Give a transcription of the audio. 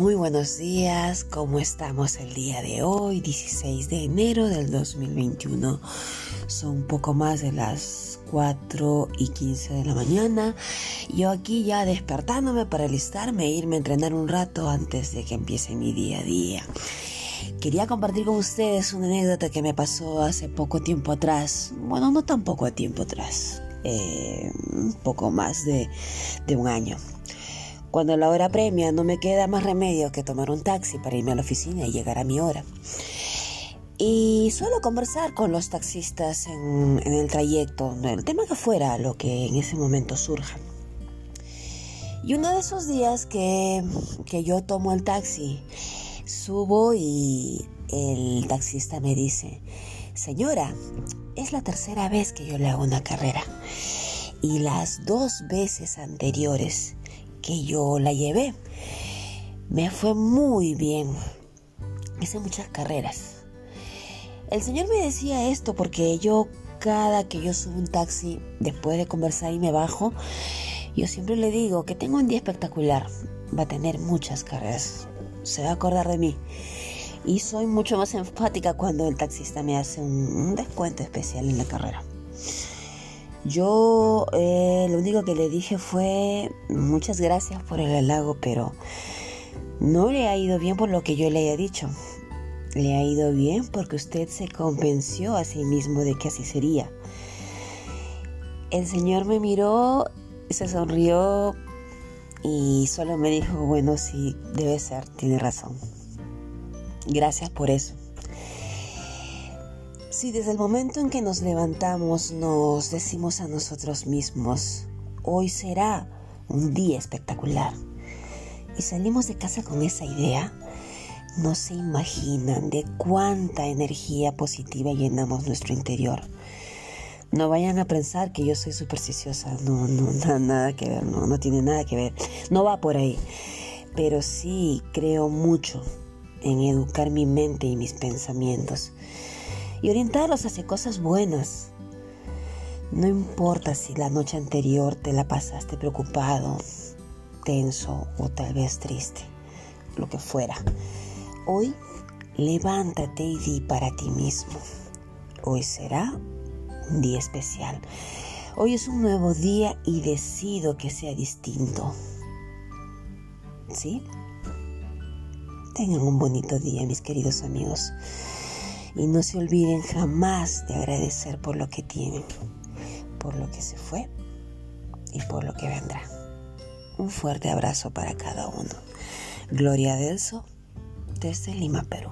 Muy buenos días, ¿cómo estamos el día de hoy, 16 de enero del 2021? Son un poco más de las 4 y 15 de la mañana. Yo aquí ya despertándome para alistarme e irme a entrenar un rato antes de que empiece mi día a día. Quería compartir con ustedes una anécdota que me pasó hace poco tiempo atrás. Bueno, no tan poco tiempo atrás. Eh, un poco más de, de un año. Cuando la hora premia no me queda más remedio que tomar un taxi para irme a la oficina y llegar a mi hora. Y suelo conversar con los taxistas en, el trayecto, el tema que fuera, lo que en ese momento surja. Y uno de esos días que, que yo tomo el taxi, subo y el taxista me dice, señora, es la tercera vez que yo le hago una carrera. Y las dos veces anteriores que yo la llevé. Me fue muy bien. Hice muchas carreras. El señor me decía esto porque yo cada que yo subo un taxi, después de conversar y me bajo, yo siempre le digo que tengo un día espectacular. Va a tener muchas carreras. Se va a acordar de mí. Y soy mucho más enfática cuando el taxista me hace un, descuento especial en la carrera. Yo eh, lo único que le dije fue muchas gracias por el halago, pero no le ha ido bien por lo que yo le haya dicho. Le ha ido bien porque usted se convenció a sí mismo de que así sería. El señor me miró, se sonrió y solo me dijo, bueno, sí, debe ser, tiene razón. Gracias por eso. Si desde el momento en que nos levantamos nos decimos a nosotros mismos, hoy será un día espectacular, y salimos de casa con esa idea, no se imaginan de cuánta energía positiva llenamos nuestro interior. No vayan a pensar que yo soy supersticiosa, no, no, nada, nada que ver, no, no tiene nada que ver, no va por ahí. Pero sí creo mucho en educar mi mente y mis pensamientos y orientarlos hacia cosas buenas. No importa si la noche anterior te la pasaste preocupado, tenso o tal vez triste, lo que fuera. Hoy levántate y di para ti mismo. Hoy será un día especial. Hoy es un nuevo día y decido que sea distinto. ¿Sí? Tengan un bonito día, mis queridos amigos y no se olviden jamás de agradecer por lo que tienen, por lo que se fue y por lo que vendrá. Un fuerte abrazo para cada uno. Gloria Delso desde Lima, Perú.